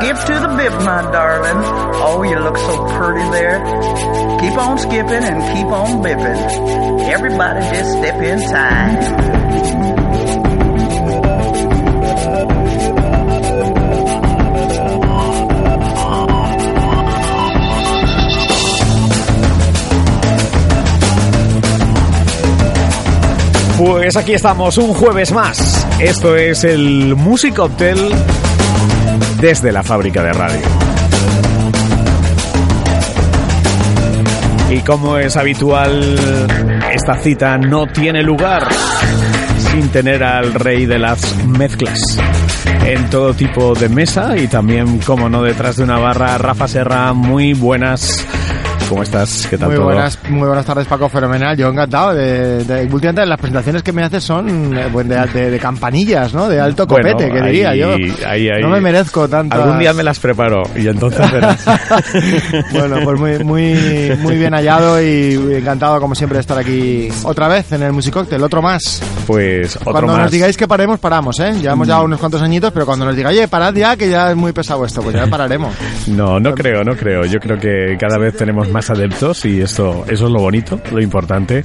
skip to the bib, my darling. Oh, you look so pretty there. Keep on skipping and keep on bipping. Everybody just step in time. Pues aquí estamos, un jueves más. Esto es el Music Hotel desde la fábrica de radio. Y como es habitual, esta cita no tiene lugar sin tener al rey de las mezclas en todo tipo de mesa y también, como no, detrás de una barra, Rafa Serra, muy buenas. ¿Cómo estás? ¿Qué tal Muy todo? buenas, muy buenas tardes, Paco. Fenomenal. Yo encantado. De, de- últimamente las presentaciones que me haces son eh, de, de- de campanillas, ¿no? De alto Bueno, copete, que ahí- diría yo. ahí- ahí- no me merezco tanto. Algún día me las preparo y entonces verás. bueno, pues muy, muy, muy bien hallado y encantado, como siempre, de estar aquí otra vez en el Music Cocktail, otro más. Pues otro cuando más. nos digáis que paremos, paramos, ¿eh? Llevamos ya unos cuantos añitos, pero cuando nos diga, oye, parad ya, que ya es muy pesado esto, pues ya pararemos. No, no creo, no creo. Yo creo que cada vez tenemos más adeptos y esto, eso es lo bonito, lo importante.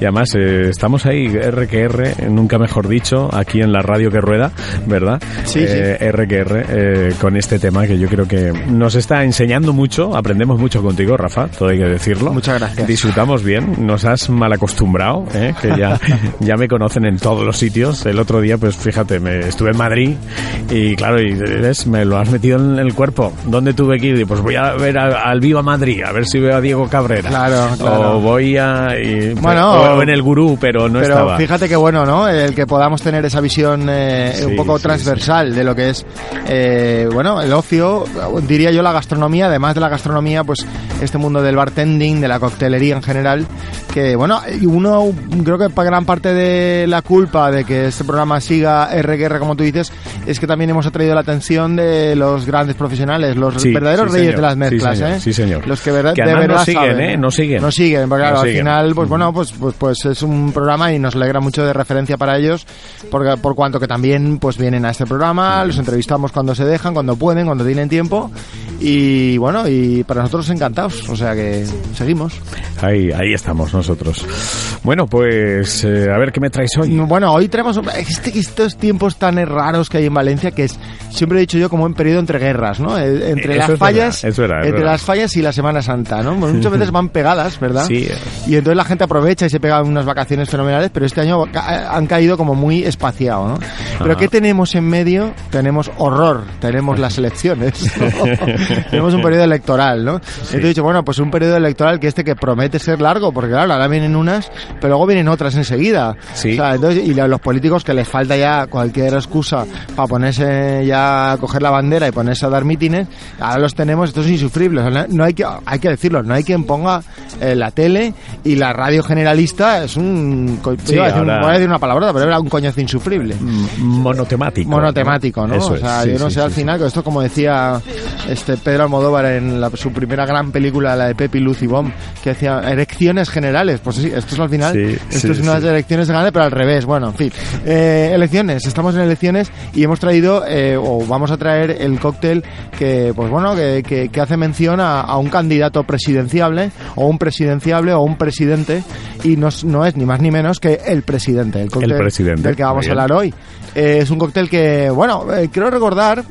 Y además eh, estamos ahí, R que R, nunca mejor dicho, aquí en la radio que rueda, ¿verdad? Sí, Eh, R que R, eh, con este tema que yo creo que nos está enseñando mucho, aprendemos mucho contigo, Rafa, todo hay que decirlo. Muchas gracias. Disfrutamos bien, nos has mal acostumbrado, ¿eh? que ya, ya me conocen en todos los sitios. El otro día, pues fíjate, me estuve en Madrid y claro, y ves, me lo has metido en el cuerpo. ¿Dónde tuve que ir? Pues voy a ver al Viva Madrid, a ver si veo a Diego Cabrera. Claro, claro. O voy a... y- Bueno, o en el gurú, pero no Pero estaba. fíjate que bueno, ¿no? El que podamos tener esa visión eh, Sí, un poco sí, transversal de lo que es, eh, bueno, el ocio, diría yo la gastronomía, además de la gastronomía, pues este mundo del bartending, de la coctelería en general, que bueno, y uno creo que para gran parte de la culpa de que este programa siga RGR como tú dices, es que también hemos atraído la atención de los grandes profesionales, los Sí, verdaderos sí, reyes señor. de las Sí, mezclas, señor. ¿eh? Sí, señor. Los que, verdad, Que de verdad nos siguen, saben. ¿eh? Nos siguen. Nos siguen, porque claro, al siguen. final, pues Mm. bueno, pues, pues, pues es un programa y nos alegra mucho de referencia para ellos, porque, por cuanto que también pues vienen a este programa, los entrevistamos cuando se dejan, cuando pueden, cuando tienen tiempo, y bueno, y para nosotros encantados, o sea que seguimos. Ahí, ahí estamos nosotros. Bueno, pues eh, a ver qué me traes hoy. Bueno, hoy tenemos este, estos tiempos tan raros que hay en Valencia, que es, siempre he dicho yo, como un periodo entre guerras, ¿no? Eh, Entre las es fallas, verdad, es verdad, es entre verdad. las fallas y la Semana Santa, ¿no? Muchas veces van pegadas, ¿verdad? Sí. Y entonces la gente aprovecha y se pega unas vacaciones fenomenales, pero este año han caído como muy espaciado, ¿no? Pero. ¿qué tenemos en medio? Tenemos horror, tenemos las elecciones, tenemos un periodo electoral, ¿no? Entonces he dicho, bueno, pues un periodo electoral que este que promete ser largo, porque claro, ahora vienen unas, pero luego vienen otras enseguida. Sí. O sea, entonces, y a los políticos que les falta ya cualquier excusa para ponerse ya a coger la bandera y ponerse a dar mítines, ahora los tenemos, esto es insufrible. O sea, no- hay que, hay que decirlo, no hay quien ponga eh, la tele y la radio generalista es un, Sí, iba a decir, un- ahora- voy a decir una palabra, pero era un coñazo insufrible Monotemático. monotemático, ¿no? Eso o es, sea, sí, yo no sé, al final, que esto como decía este Pedro Almodóvar en la- su primera gran película, la de Pepi, Lucy Bomb, que decía elecciones generales. Pues sí, esto es al final, Sí, esto sí, es unas sí. elecciones generales, pero al revés. Bueno, en fin. Eh, elecciones, estamos en elecciones y hemos traído, eh, o vamos a traer el cóctel que, pues bueno, que, que- que hace mención a, a un candidato presidenciable, o un presidenciable, o un presidente, y no, es- no es ni más ni menos que el presidente, el cóctel presidente, del que vamos a hablar hoy. Eh, es un cóctel que, bueno, quiero recordar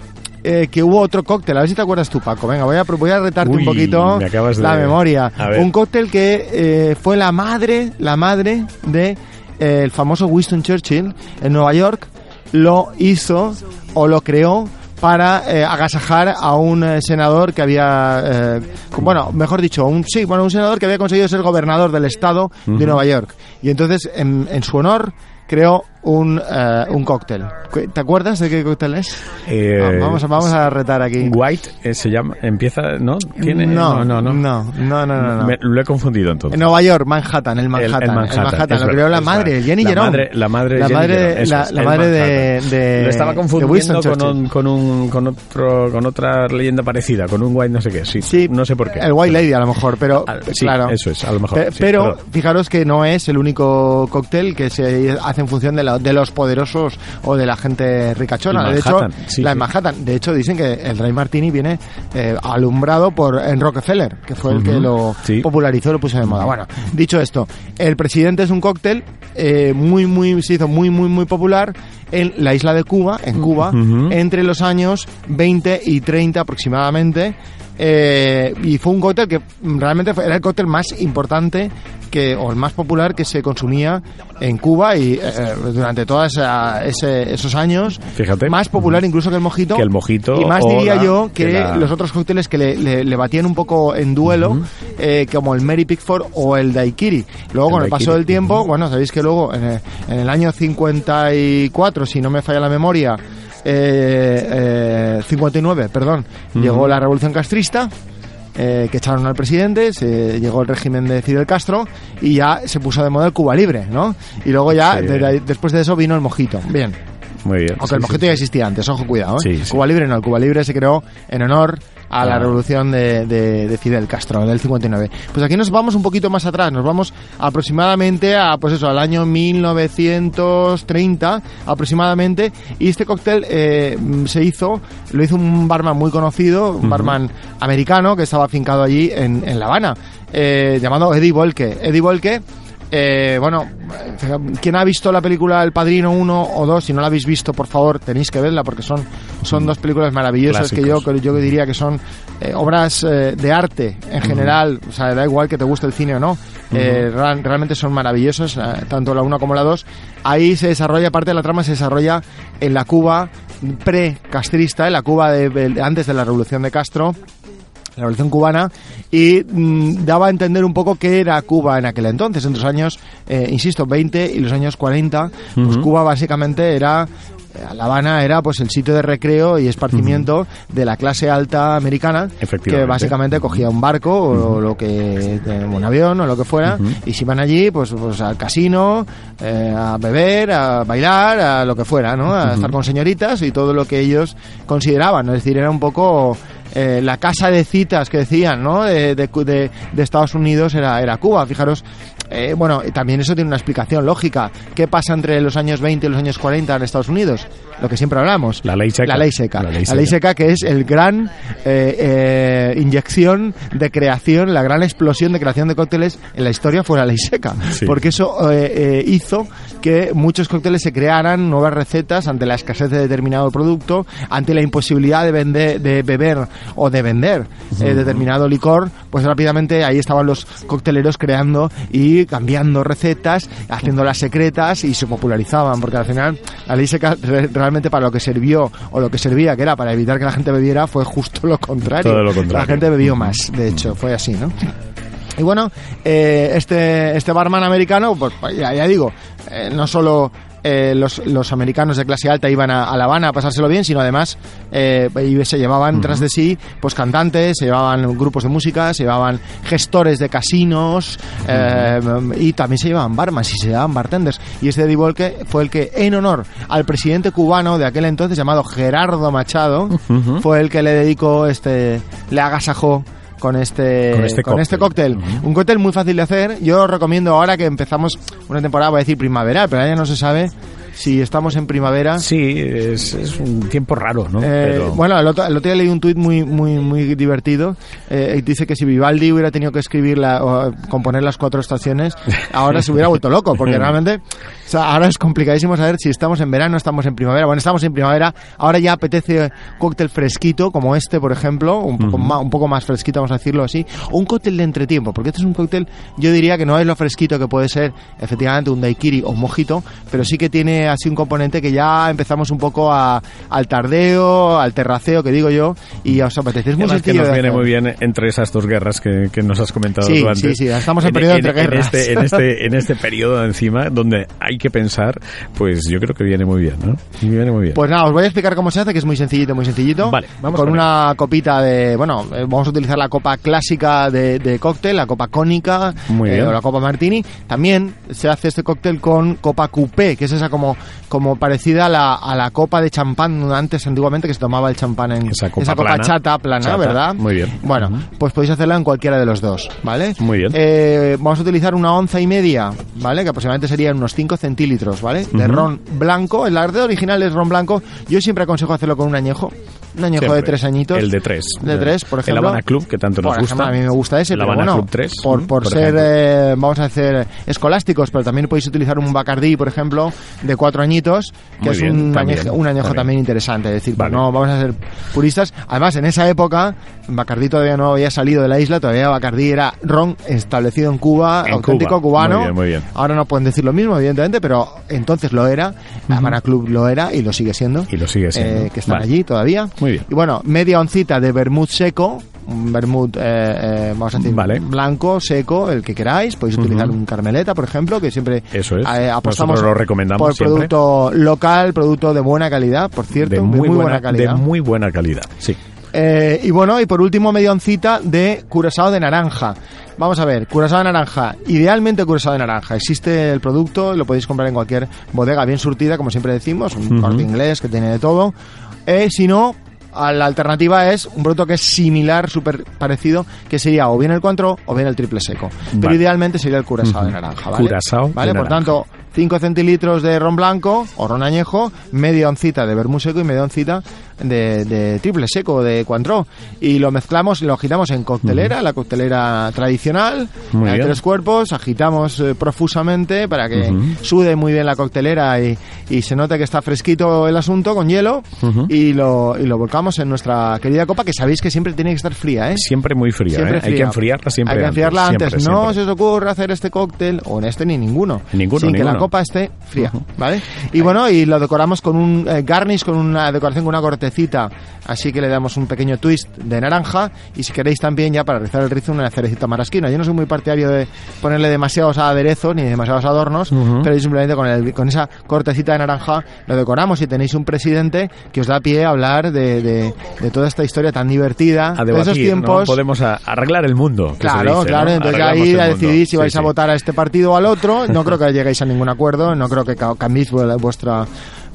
eh, que hubo otro cóctel, a ver si te acuerdas tú, Paco. Venga, voy a, voy a retarte Uy, un poquito me acabas de- la memoria. Un cóctel que eh, fue la madre, la madre de eh, el famoso Winston Churchill en Nueva York. Lo hizo o lo creó para eh, agasajar a un eh, senador que había, eh, bueno, mejor dicho, un sí, bueno, un senador que había conseguido ser gobernador del estado de Nueva York. Y entonces, en, en su honor, creó un, eh, un cóctel. ¿Te acuerdas de qué cóctel es? Eh, vamos, a- vamos a retar aquí. White eh, se llama, empieza, ¿no? ¿Tiene? No, no, no. no, no, no, no, no. Me- lo he confundido entonces. En Nueva York, Manhattan, el Manhattan. El- el el Manhattan, lo creó la madre. Jenny La Jerome. madre- la madre la Jenny madre, Jerome, la, es, la el madre de, de- Lo estaba confundiendo con, un, con, un, con, otro, con otra leyenda parecida, con un White no sé qué, sí. Sí, no sé por qué. El White Lady a lo mejor, pero Ah, sí, claro. eso es, a lo mejor. Pe- sí, pero perdón. fijaros que no es el único cóctel que se hace en función de, la- de los poderosos o de la gente ricachona. De hecho, sí, la en Manhattan. De hecho, dicen que el Dry Martini viene eh, alumbrado por en Rockefeller, que fue el que lo sí. popularizó lo puso de moda. Bueno, dicho esto, el presidente es un cóctel eh, muy, muy, se hizo muy, muy, muy popular en la isla de Cuba, en Cuba, entre los años 20 y 30 aproximadamente. Eh, y fue un cóctel que realmente fue- era el cóctel más importante que, o el más popular que se consumía en Cuba y eh, durante todos esos años. Fíjate. Más popular incluso que el mojito. Que el mojito Y más diría la- yo que, que la- los otros cócteles que le, le- le batían un poco en duelo, eh, como el Mary Pickford o el Daiquiri. Luego, El con el paso del tiempo, bueno, sabéis que luego en el, en el año 54, si no me falla la memoria, eh, eh, 59, perdón, llegó la revolución castrista. eh, que echaron al presidente, se llegó el régimen de Fidel Castro y ya se puso de moda el Cuba Libre, ¿no? Y luego ya, Sí. de- después de eso vino el mojito. Bien. Muy bien. Aunque sí, el mojito sí. ya existía antes, ojo, cuidado. ¿eh? Cuba Libre no, el Cuba Libre se creó en honor a la revolución de, de- de Fidel Castro, del 59. Pues aquí nos vamos un poquito más atrás, nos vamos aproximadamente a, pues eso, al año 1930 aproximadamente, y este cóctel eh, se hizo, lo hizo un barman muy conocido, un barman americano que estaba afincado allí en, en La Habana, eh, llamado Eddie Volke. Eddie Volke eh, bueno, quien ha visto la película El Padrino 1 o 2, si no la habéis visto, por favor, tenéis que verla porque son, son dos películas maravillosas que yo, que yo diría que son eh, obras eh, de arte en general. O sea, da igual que te guste el cine o no. Ra- realmente son maravillosas, tanto la 1 como la 2. Ahí se desarrolla, parte de la trama se desarrolla en la Cuba pre-castrista, en la Cuba de- de- antes de la revolución de Castro la revolución cubana y mm, daba a entender un poco qué era Cuba en aquel entonces, entre los años, eh, insisto, 20 y los años 40, pues. Cuba básicamente era eh, La Habana era pues el sitio de recreo y esparcimiento de la clase alta americana que básicamente cogía un barco o lo que un avión o lo que fuera y se iban allí pues, pues al casino eh, a beber a bailar a lo que fuera no a estar con señoritas y todo lo que ellos consideraban ¿no? es decir era un poco eh, la casa de citas que decían ¿no? de, de- de- Estados Unidos era, era Cuba fijaros eh, bueno, también eso tiene una explicación lógica. ¿Qué pasa entre los años 20 y los años 40 en Estados Unidos? Lo que siempre hablamos. La ley seca. La ley seca. La La ley seca. que es el gran eh, eh, inyección de creación, la gran explosión de creación de cócteles en la historia fue la ley seca. Sí. Porque eso eh, hizo que muchos cócteles se crearan nuevas recetas ante la escasez de determinado producto, ante la imposibilidad de vender, de beber o de vender determinado licor, pues rápidamente ahí estaban los cocteleros creando y cambiando recetas, haciéndolas secretas y se popularizaban, porque al final la ley seca re- realmente para lo que sirvió o lo que servía, que era para evitar que la gente bebiera, fue justo lo contrario. Todo lo contrario. La gente bebió más, de hecho, fue así, ¿no? Y bueno, eh, este, este barman americano, pues ya, ya digo, eh, no solo eh, los, los americanos de clase alta iban a, a La Habana a pasárselo bien, sino además eh, y se llevaban tras de sí pues cantantes, se llevaban grupos de música, se llevaban gestores de casinos eh, y también se llevaban barmans y se llevaban bartenders. Y este Eddie Volke fue el que, en honor al presidente cubano de aquel entonces llamado Gerardo Machado, fue el que le dedicó este, le agasajó con este, Con este con este cóctel. cóctel. Un cóctel muy fácil de hacer. Yo recomiendo ahora que empezamos una temporada, voy a decir primaveral, pero ya no se sabe si estamos en primavera. Sí, es, es un tiempo raro, ¿no? Eh, Pero- Bueno, el otro, el otro día leí un tuit muy, muy, muy divertido. Eh, dice que si Vivaldi hubiera tenido que escribir la, o componer las cuatro estaciones, ahora se hubiera vuelto loco, porque realmente o sea, ahora es complicadísimo saber si estamos en verano o estamos en primavera. Bueno, estamos en primavera, ahora ya apetece cóctel fresquito, como este, por ejemplo, un poco, más, un poco más fresquito, vamos a decirlo así, o un cóctel de entretiempo, porque este es un cóctel, yo diría que no es lo fresquito que puede ser efectivamente un daiquiri o un mojito, pero sí que tiene así un componente que ya empezamos un poco a, al tardeo, al terraceo, que digo yo, y os apetece. Es muy Además que nos viene muy bien entre esas dos guerras que, que nos has comentado Sí, tú antes. sí, sí, estamos en periodo entre guerras. Este, en, este, en este periodo encima, donde hay que pensar, pues yo creo que viene muy bien, ¿no? Viene muy bien. Pues nada, os voy a explicar cómo se hace, que es muy sencillito, muy sencillito. Vale, vamos Con con una copita de, bueno, eh, vamos a utilizar la copa clásica de, de cóctel, la copa cónica Muy eh, bien. o la copa martini. También se hace este cóctel con copa coupé, que es esa como como, como parecida a la, a la copa de champán antes, antiguamente, que se tomaba el champán en Esa copa plana. chata, plana, Chata, ¿verdad? muy bien. Bueno, pues podéis hacerla en cualquiera de los dos, ¿vale? Muy bien. Eh, vamos a utilizar una onza y media, ¿vale? Que aproximadamente serían unos 5 centilitros, ¿vale? De ron blanco. El arte original es ron blanco. Yo siempre aconsejo hacerlo con un añejo. Un añejo Siempre. de tres añitos. El de tres. De tres, por ejemplo. El Habana Club, que tanto nos gusta. ejemplo, a mí me gusta ese, El pero bueno, Club 3, por, por Por ser, eh, vamos a hacer escolásticos, pero también podéis utilizar un Bacardí, por ejemplo, de cuatro añitos, que Muy es bien, un, también, añejo, un añejo también. también interesante. Es decir, pues Vale. no vamos a ser puristas. Además, en esa época, Bacardí todavía no había salido de la isla, todavía Bacardí era ron establecido en Cuba, En auténtico Cuba. cubano. Muy bien, muy bien. Ahora no pueden decir lo mismo, evidentemente, pero entonces lo era. La Habana Club lo era y lo sigue siendo. Y lo sigue siendo. Eh, que están Vale. allí todavía. Muy bien. Y bueno, media oncita de vermut seco, un vermut, eh, eh, vamos a decir, Vale. blanco, seco, el que queráis. Podéis utilizar un carmeleta, por ejemplo, que siempre Eso es. eh, apostamos lo recomendamos por siempre. producto local, producto de buena calidad, por cierto, de muy, buena, calidad. De muy buena calidad, sí. Eh, y bueno, y por último, media oncita de curazao de naranja. Vamos a ver, curazao de naranja. Idealmente curazao de naranja. Existe el producto, lo podéis comprar en cualquier bodega bien surtida, como siempre decimos, un corte inglés que tiene de todo. Eh, si no, a la alternativa es un producto que es similar, súper parecido, que sería o bien el cuantro o bien el triple seco. Pero Vale. idealmente sería el curazao Ujú. de naranja, ¿vale? Curazao de ¿Vale? Por naranja. tanto, 5 centilitros de ron blanco o ron añejo, media oncita de vermú seco y media oncita de, de triple seco, de Cointreau. Y lo mezclamos y lo agitamos en coctelera, la coctelera tradicional, Muy de bien. tres cuerpos, agitamos eh, profusamente para que sude muy bien la coctelera y, y se note que está fresquito el asunto con hielo y, lo, y lo volcamos en nuestra querida copa, que sabéis que siempre tiene que estar fría, ¿eh? Siempre muy fría, Siempre ¿eh? Hay que enfriarla siempre Hay que enfriarla antes. antes. siempre, no siempre. se os ocurre hacer este cóctel, o en este ni ninguno. Ninguno, sin que la ninguno. Copa esté fría, ¿vale? Y bueno, y lo decoramos con un eh, garnish, con una decoración con una cortecita, así que le damos un pequeño twist de naranja. Y si queréis también, ya para realizar el rizo, una cerecita marasquina. Yo no soy muy partidario de ponerle demasiados aderezos ni demasiados adornos, Ujú. pero simplemente con, el, con esa cortecita de naranja lo decoramos. Y tenéis un presidente que os da pie a hablar de, de- de toda esta historia tan divertida, A de debatir, esos tiempos. ¿no? Podemos arreglar el mundo. Claro, dice, claro, ¿no? entonces Arreglamos ahí decidir si vais Sí, a sí. votar a este partido o al otro. No creo que lleguéis a ningún acuerdo, no creo que ca- cambiéis vu- vuestra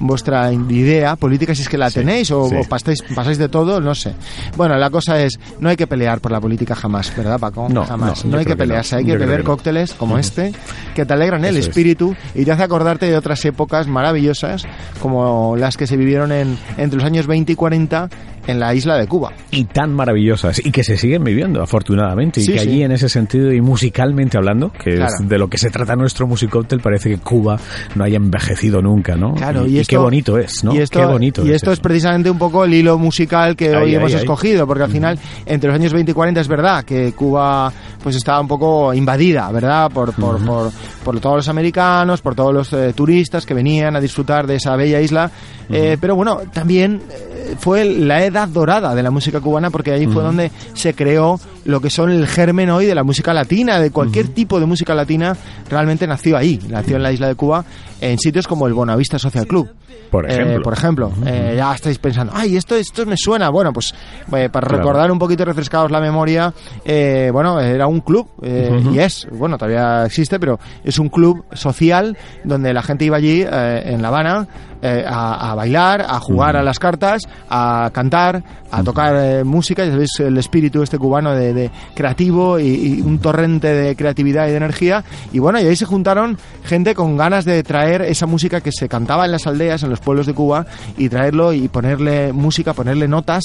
vuestra idea política si es que la Sí, tenéis o, sí. o pasáis, pasáis de todo, no sé. Bueno, la cosa es, no hay que pelear por la política jamás, ¿verdad, Paco? No, jamás. no, No, hay que no. pelearse, hay que beber que cócteles como este que te alegran el Eso es. espíritu y te hace acordarte de otras épocas maravillosas como las que se vivieron en, entre los años 20 y 40 en la isla de Cuba. y tan maravillosas y que se siguen viviendo afortunadamente Sí, y que sí. allí en ese sentido y musicalmente hablando que Claro. es de lo que se trata nuestro musicóctel parece que Cuba no haya envejecido nunca no Claro, y, y, qué bonito es no Y esto, qué bonito y es esto es precisamente un poco el hilo musical que Ahí, hoy ahí, hemos ahí. escogido, porque al final, entre los años 20 y 40 es verdad que Cuba pues estaba un poco invadida, ¿verdad? Por, por, por, por todos los americanos, por todos los eh, turistas que venían a disfrutar de esa bella isla. Eh, pero bueno, también eh, fue la edad dorada de la música cubana, porque ahí fue donde se creó lo que son el germen hoy de la música latina, de cualquier tipo de música latina, realmente nació ahí, nació en la isla de Cuba, en sitios como el Bonavista Social Club. Por Eh, ejemplo. por ejemplo, eh, ya estáis pensando, ay, esto, esto me suena. Bueno, pues eh, para Claro. recordar un poquito y refrescaros la memoria, eh, bueno, era un club, eh, Ujú. y es, bueno, todavía existe, pero es un club social donde la gente iba allí eh, en La Habana eh, a, a bailar, a jugar a las cartas, a cantar, a tocar eh, música, ya sabéis el espíritu este cubano de, de creativo y, y un torrente de creatividad y de energía. Y bueno, y ahí se juntaron gente con ganas de traer esa música que se cantaba en las aldeas, en los pueblos de Cuba, y traerlo y ponerle música, ponerle notas.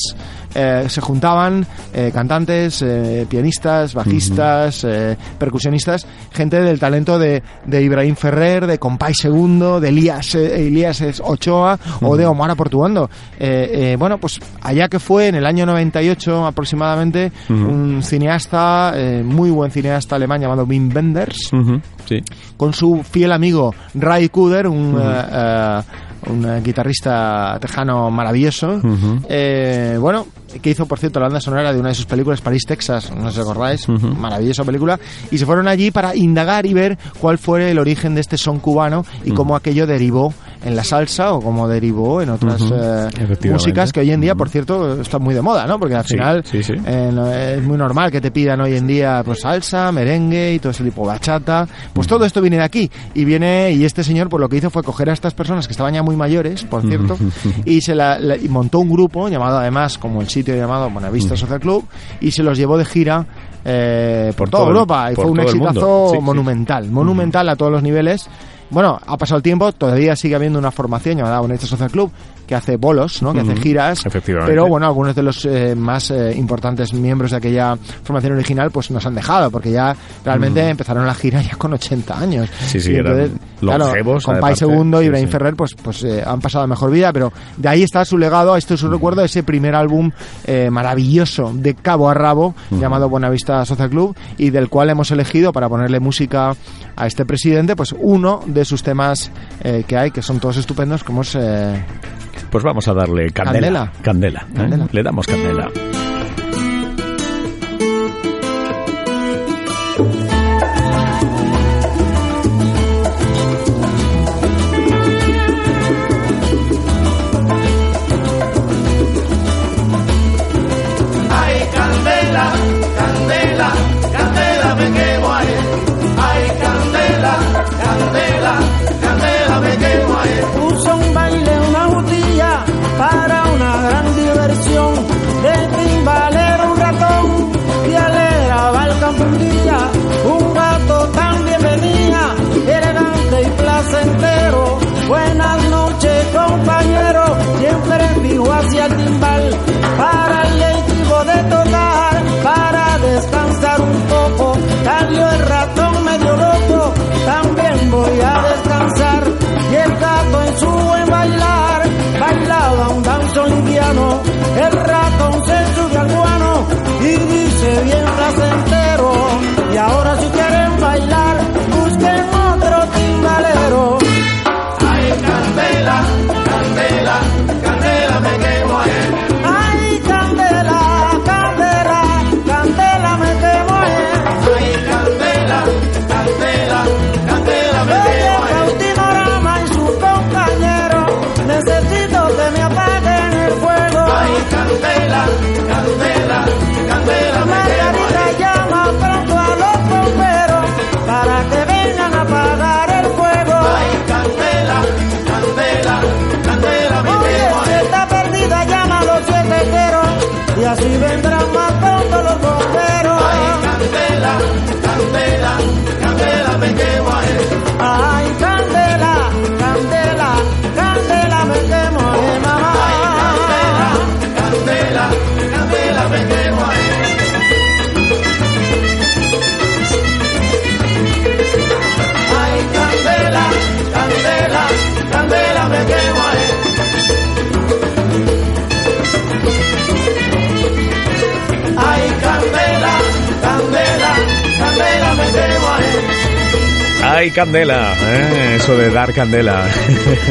Eh, se juntaban eh, cantantes, eh, pianistas, bajistas, eh, percusionistas, gente del talento de, de Ibrahim Ferrer, de Compay Segundo, de Elías, eh, Elías Ochoa o de Omar Portuando. Bueno, pues allá que fue en el año 98 aproximadamente, Ujú. un cineasta, muy buen cineasta alemán llamado Wim Wenders, sí con su fiel amigo Ray Kuder, un, un eh, guitarrista tejano maravilloso. Eh, bueno, que hizo, por cierto, la banda sonora de una de sus películas, París, Texas, no sé si os acordáis, Ujú. maravillosa película, y se fueron allí para indagar y ver cuál fue el origen de este son cubano y cómo aquello derivó en la salsa o como derivó en otras eh, efectivamente. músicas que hoy en día, por cierto, están muy de moda, ¿no? Porque al final sí, sí. eh, no- es muy normal que te pidan hoy en día pues salsa, merengue y todo ese tipo, bachata. Pues todo esto viene de aquí y viene y este señor pues lo que hizo fue coger a estas personas que estaban ya muy mayores, por cierto, y se la, la- y montó un grupo llamado además como el sitio llamado Buenavista Social Club y se los llevó de gira eh, por, Por toda todo Europa y fue un exitazo sí. monumental, monumental a todos los niveles. Bueno, ha pasado el tiempo, todavía sigue habiendo una formación llamada Buenavista Social Club que hace bolos, ¿no? Que hace giras. efectivamente. Pero bueno, algunos de los eh, más eh, importantes miembros de aquella formación original pues nos han dejado porque ya realmente empezaron la gira ya con 80 años. Sí, sí, Y eran longevos, con Pai. Segundo y Sí, sí. Ferrer pues pues eh, han pasado mejor vida, pero de ahí está su legado, esto es su recuerdo de ese primer álbum eh, maravilloso de cabo a rabo llamado Buenavista Social Club y del cual hemos elegido para ponerle música a este presidente pues uno de sus temas que hay que son todos estupendos como es eh, Pues vamos a darle candela. Candela. Candela. ¿eh? Candela. Le damos candela. Y así vendrán pronto los bomberos. Ay, candela, ¡Ay, candela! ¿eh? Eso de dar candela.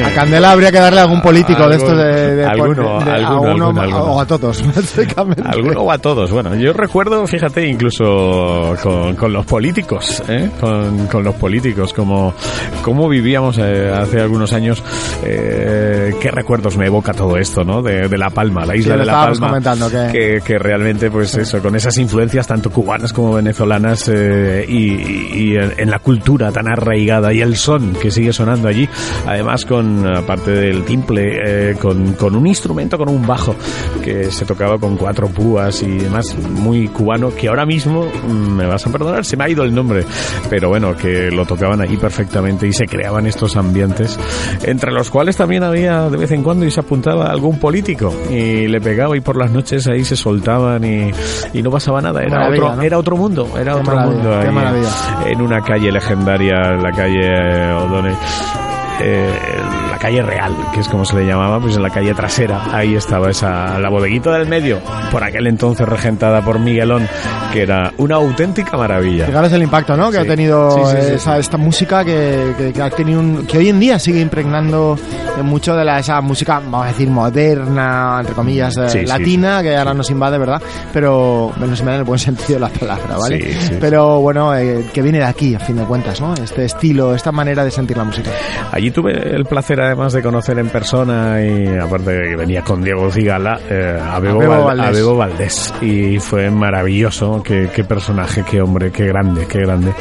A Candela habría que darle a algún político de Algún- estos de, de- alguno, de- a alguno, uno alguno, alguno. o a todos, básicamente. Alguno o a todos. Bueno, yo recuerdo, fíjate, incluso con, con los políticos, ¿eh? con, con los políticos, como, como vivíamos eh, hace algunos años. Eh, ¿Qué recuerdos me evoca todo esto, no? De, de La Palma, la isla Sí, de La Palma. comentando, que- que, que realmente, pues eso, con esas influencias tanto cubanas como venezolanas eh, y, y- en, en la cultura tan arraigada y el son que sigue sonando allí, además con, aparte del timple, eh, con, con un instrumento, con un bajo que se tocaba con cuatro púas y demás, muy cubano, que ahora mismo, mm, me vas a perdonar, se me ha ido el nombre, pero bueno, que lo tocaban allí perfectamente y se creaban estos ambientes, entre los cuales también había de vez en cuando y se apuntaba algún político y le pegaba y por las noches ahí se soltaban y, y no pasaba nada, era maravilla, otro, ¿no? era otro mundo, era Qué otro mundo ahí, en una calle legendaria, la calle O'Donnell. eh, calle real, que es como se le llamaba, pues en la calle trasera, ahí estaba esa, la bodeguita del medio, por aquel entonces regentada por Miguelón, que era una auténtica maravilla. Fijaros el impacto ¿no? que Sí. ha tenido Sí, sí, esa, esta música que, que- que ha tenido un- que hoy en día sigue impregnando mucho de la, esa música, vamos a decir, moderna, entre comillas, eh, latina, que ahora nos invade, ¿verdad? Pero nos invade en el buen sentido de la palabra, ¿vale? Pero bueno, eh, que viene de aquí, a fin de cuentas, ¿no? Este estilo, esta manera de sentir la música. Allí tuve el placer además de conocer en persona y aparte de que venía con Diego Cigala, eh, a, Bebo Bebo Val- Valdés. a Bebo Valdés. Y fue maravilloso, qué, qué personaje, qué hombre, qué grande, qué grande.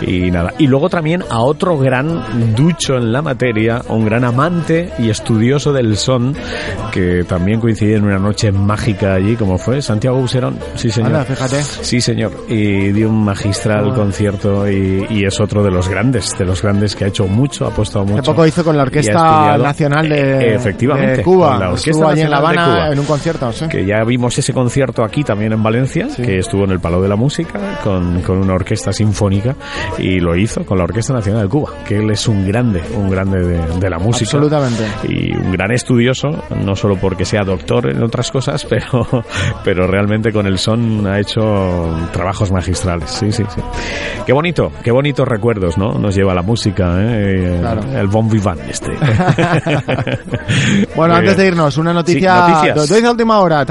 Y nada. Y luego también a otro gran ducho en la materia, un gran amante y estudioso del son, que también coincide en una noche mágica allí, como fue Santiago Buserón. Sí, señor. Anda, fíjate. Sí, señor. Y dio un magistral Ah. concierto y, y es otro de los grandes, de los grandes que ha hecho mucho, ha apostado mucho. Hace poco hizo con la Orquesta estudiado. Nacional de, Eh, efectivamente, de Cuba. la Orquesta Estuvo allí en La Habana Cuba. en un concierto, sí. Que ya vimos ese concierto aquí también en Valencia, Sí. que estuvo en el Palo de la Música con, con una orquesta sinfónica y lo hizo con la Orquesta Nacional de Cuba, que él es un grande, un grande de, de la música. Absolutamente. Y un gran estudioso, no solo porque sea doctor en otras cosas, pero, pero realmente con el son ha hecho trabajos magistrales. Sí, sí, sí. Qué bonito, qué bonitos recuerdos, ¿no? Nos lleva la música, ¿eh? Claro. El bon vivant este. Bueno, antes de irnos, una Sí, noticia. noticia de última hora.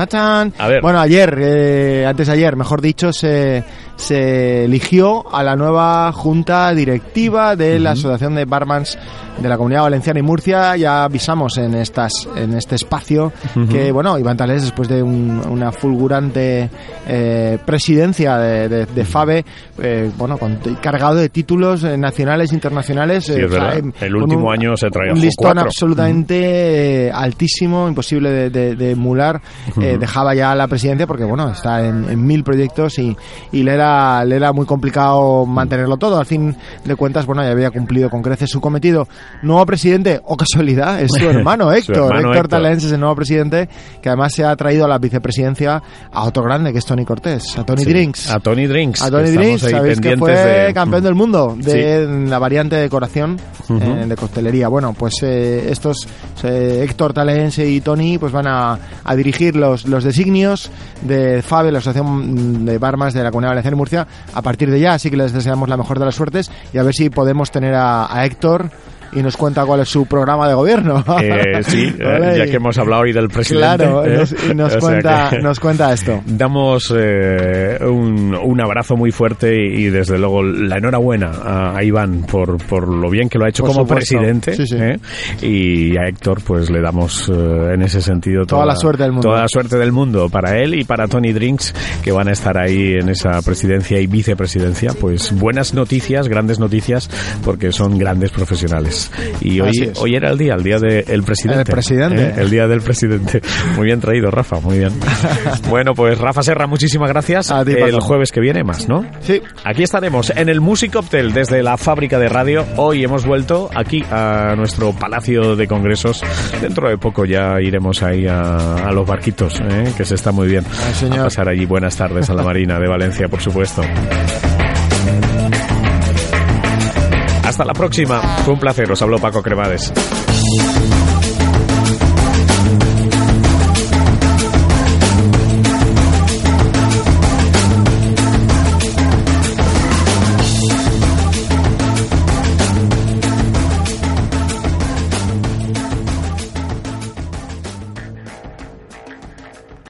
Ver. Bueno, ayer, eh, antes de ayer, mejor dicho, se, se eligió a la nueva junta directiva de la Asociación de Barmans de la Comunidad Valenciana y Murcia. Ya avisamos en estas en este espacio que, bueno, Iván Talés, después de un- una fulgurante eh, presidencia de, de- de FABE, eh, bueno, con- cargado de títulos eh, nacionales, internacionales. Sí, eh, es verdad. em, El último un- año se traía un listón cuatro. absolutamente altísimo, imposible de, de- de emular. Dejaba ya la presidencia porque, bueno, está en, en mil proyectos y, y le, era, le era muy complicado mantenerlo todo. Al fin de cuentas, bueno, ya había cumplido con creces su cometido. Nuevo presidente, o casualidad, es su hermano Su Héctor. hermano Héctor. Talens es el nuevo presidente que además se ha traído a la vicepresidencia a otro grande que es Tony Cortés, a Tony Sí. Drinks. A Tony Drinks. A Tony Drinks, sabéis que fue de- campeón del mundo de Sí. la variante de decoración eh, de costelería. Bueno, pues eh, estos, eh, Héctor Talense y Tony, pues van a, a dirigir los, los designios de FABE, la Asociación de Barmas de la Comunidad Valenciana Murcia, a partir de ya. Así que les deseamos la mejor de las suertes y a ver si podemos tener a, a Héctor y nos cuenta cuál es su programa de gobierno. Eh, sí, eh, Vale. ya que hemos hablado hoy del presidente. Claro, ¿eh? nos, y nos, O sea cuenta, que- nos cuenta esto. Damos eh, un, un abrazo muy fuerte y, y desde luego la enhorabuena a, a Iván por, por lo bien que lo ha hecho Por como supuesto. presidente Sí, sí. ¿eh? y a Héctor pues le damos eh, en ese sentido Toda la suerte del mundo. toda la suerte del mundo para él y para Tony Drinks que van a estar ahí en esa presidencia y vicepresidencia pues buenas noticias grandes noticias porque son grandes profesionales y hoy hoy era el día el día del presidente El presidente. ¿eh? el día del presidente muy bien traído Rafa muy bien bueno pues Rafa Serra muchísimas gracias A ti, el jueves que viene más ¿no? Sí, Aquí estaremos en el Music Hotel desde la fábrica de radio. Hoy hemos vuelto aquí a nuestro palacio de congresos. Dentro de poco ya iremos ahí a, a los barquitos, ¿eh? que se está muy bien. Ay, señor. A pasar allí buenas tardes a la Marina de Valencia, por supuesto. Hasta la próxima. Fue un placer. Os habló Paco Cremades.